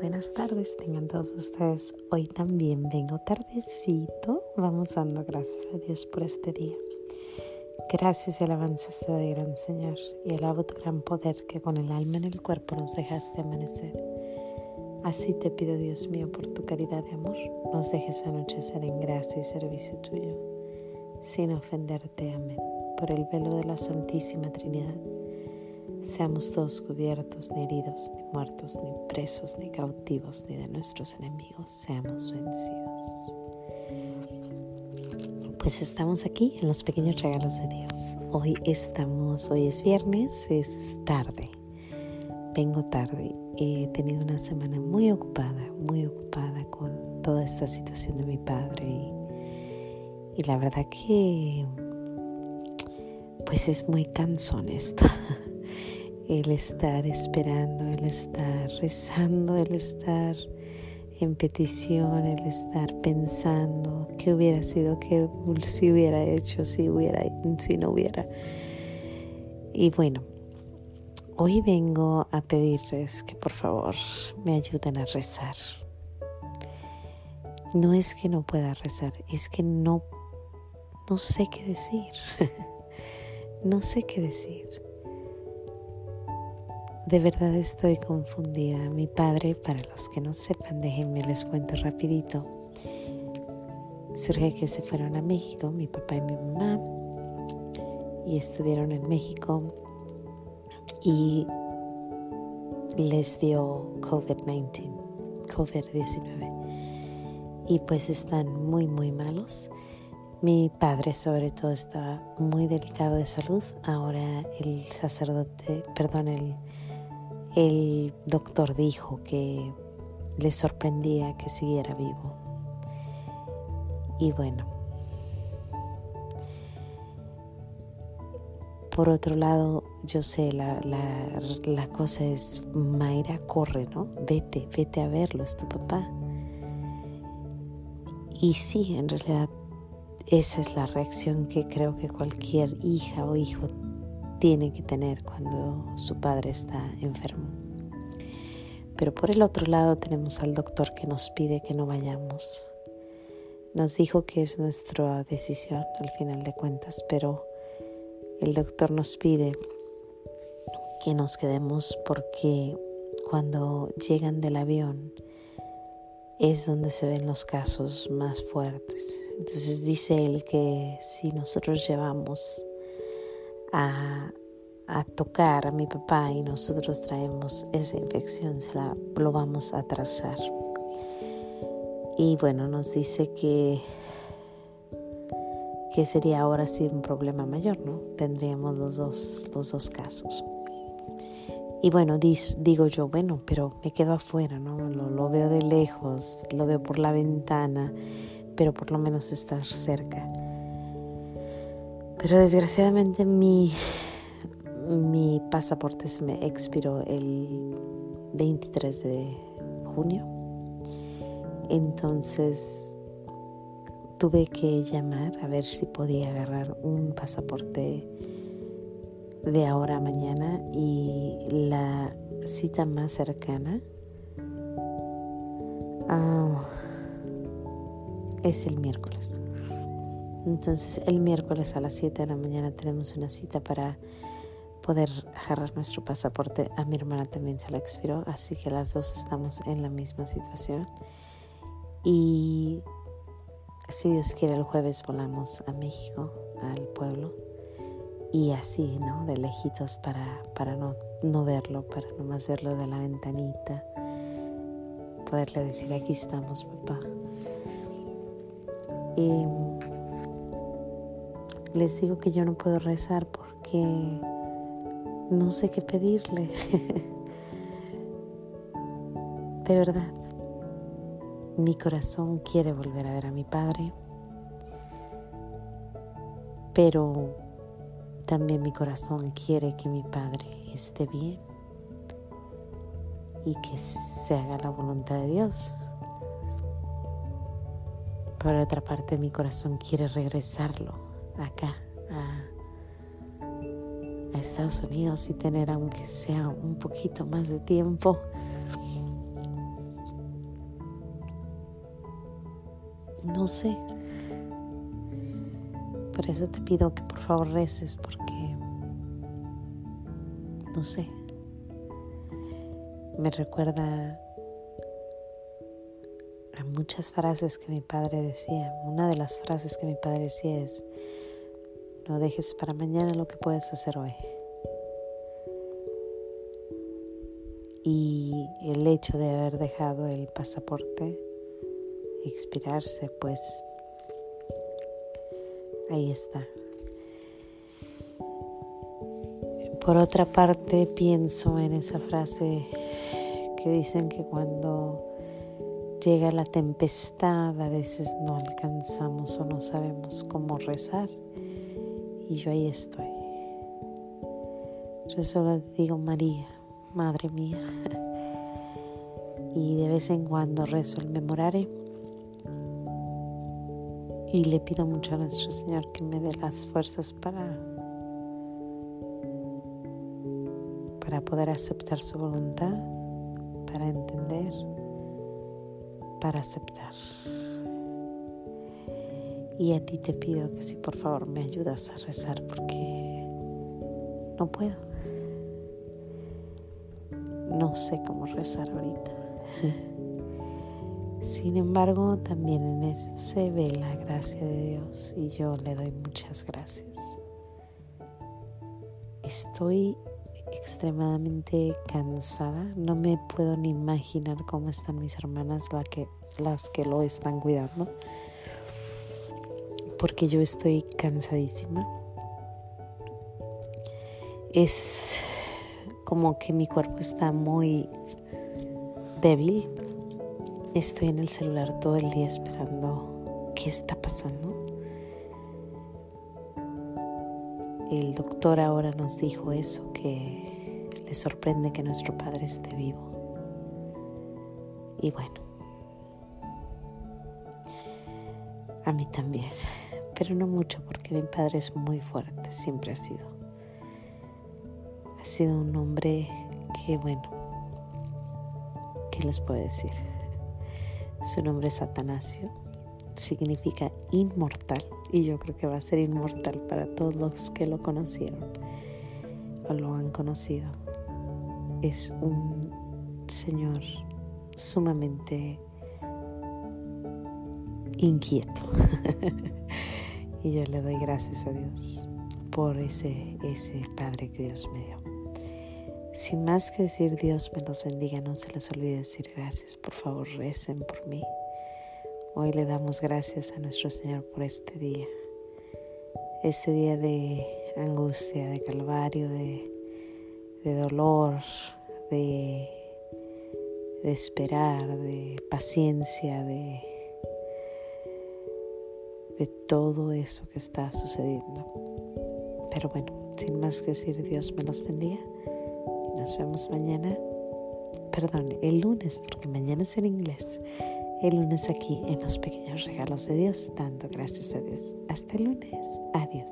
buenas tardes tengan todos ustedes. Hoy también vengo tardecito. Vamos dando gracias a Dios por este día. Gracias y alabanzas te doy, gran Señor, y alabo tu gran poder que con el alma en el cuerpo nos dejaste amanecer. Así te pido, Dios mío, por tu caridad y amor, nos dejes anochecer en gracia y servicio tuyo, sin ofenderte. Amén. Por el velo de la Santísima Trinidad seamos todos cubiertos, ni heridos, ni muertos, ni presos, ni cautivos, ni de nuestros enemigos, seamos vencidos. Pues estamos aquí en los pequeños regalos de Dios. Hoy estamos, hoy es viernes, es tarde. Vengo tarde. He tenido una semana muy ocupada, muy ocupada con toda esta situación de mi padre. Y, y la verdad que pues es muy cansón esto. el estar esperando, el estar rezando, el estar en petición, el estar pensando qué hubiera sido, qué si hubiera hecho, si hubiera, si no hubiera. Y bueno, hoy vengo a pedirles que por favor me ayuden a rezar. No es que no pueda rezar, es que no, no sé qué decir. no sé qué decir. De verdad estoy confundida. Mi padre, para los que no sepan, déjenme les cuento rapidito. Surge que se fueron a México, mi papá y mi mamá, y estuvieron en México y les dio COVID-19, COVID-19. Y pues están muy, muy malos. Mi padre sobre todo está muy delicado de salud. Ahora el sacerdote, perdón, el el doctor dijo que le sorprendía que siguiera vivo. Y bueno, por otro lado, yo sé, la, la, cosa es, Mayra, corre, ¿no? Vete, vete a verlo, es tu papá. Y sí, en realidad, esa es la reacción que creo que cualquier hija o hijo tiene que tener cuando su padre está enfermo. Pero por el otro lado tenemos al doctor que nos pide que no vayamos. Nos dijo que es nuestra decisión al final de cuentas, pero el doctor nos pide que nos quedemos porque cuando llegan del avión es donde se ven los casos más fuertes. Entonces dice él que si nosotros llevamos a, tocar a mi papá y nosotros traemos esa infección, la, lo vamos a trazar. Y bueno, nos dice que, que sería ahora sí un problema mayor, ¿no? Tendríamos los dos, los dos casos. Y bueno, digo yo, bueno, pero me quedo afuera, ¿no? Lo, lo, veo de lejos, lo veo por la ventana, pero por lo menos estar cerca. Pero desgraciadamente mi, mi pasaporte se me expiró el 23 de junio. Entonces tuve que llamar a ver si podía agarrar un pasaporte de ahora a mañana y la cita más cercana ah, es el miércoles. Entonces el miércoles a las 7 de la mañana tenemos una cita para poder agarrar nuestro pasaporte. A mi hermana también se la expiró, así que las dos estamos en la misma situación. Y si Dios quiere el jueves volamos a México, al pueblo. Y así, ¿no? De lejitos para, para no, no verlo, para nomás verlo de la ventanita. Poderle decir, aquí estamos, papá. Y les digo que yo no puedo rezar porque no sé qué pedirle. De verdad, mi corazón quiere volver a ver a mi padre, pero también mi corazón quiere que mi padre esté bien y que se haga la voluntad de Dios. Por otra parte, mi corazón quiere regresarlo acá a, Estados Unidos y tener aunque sea un poquito más de tiempo. No sé. Por eso te pido que por favor reces porque, no sé, me recuerda muchas frases que mi padre decía. Una de las frases que mi padre decía es, no dejes para mañana lo que puedes hacer hoy. Y el hecho de haber dejado el pasaporte expirarse, pues ahí está. Por otra parte, pienso en esa frase que dicen que cuando llega la tempestad a veces no alcanzamos o no sabemos cómo rezar. Y yo ahí estoy. Yo solo digo María, Madre mía. y de vez en cuando rezo el memorare y le pido mucho a nuestro Señor que me dé las fuerzas para, para poder aceptar su voluntad, para entender, para aceptar. Y a ti te pido que si por favor me ayudas a rezar porque no puedo. No sé cómo rezar ahorita. Sin embargo, también en eso se ve la gracia de Dios y yo le doy muchas gracias. Estoy extremadamente cansada, no me puedo ni imaginar cómo están mis hermanas que, las que lo están cuidando, porque yo estoy cansadísima. Es como que mi cuerpo está muy débil Estoy en el celular todo el día esperando qué está pasando. El doctor ahora nos dijo eso, que le sorprende que nuestro padre esté vivo. Y bueno, a mí también, pero no mucho porque mi padre es muy fuerte, siempre ha sido. Ha sido un hombre que, bueno, ¿qué les puedo decir? Su nombre es Atanasio, significa inmortal y yo creo que va a ser inmortal para todos los que lo conocieron o lo han conocido. Es un señor sumamente inquieto y yo le doy gracias a Dios por ese, ese Padre que Dios me dio. Sin más que decir Dios me los bendiga, no se les olvide decir gracias. Por favor, recen por mí. Hoy le damos gracias a nuestro Señor por este día. Este día de angustia, de calvario, de, dolor, de, de esperar, de paciencia, de, de todo eso que está sucediendo. Pero bueno, sin más que decir Dios me los bendiga. Nos vemos mañana, perdón, el lunes, porque mañana es en inglés. El lunes aquí en los pequeños regalos de Dios, dando gracias a Dios. Hasta el lunes. Adiós.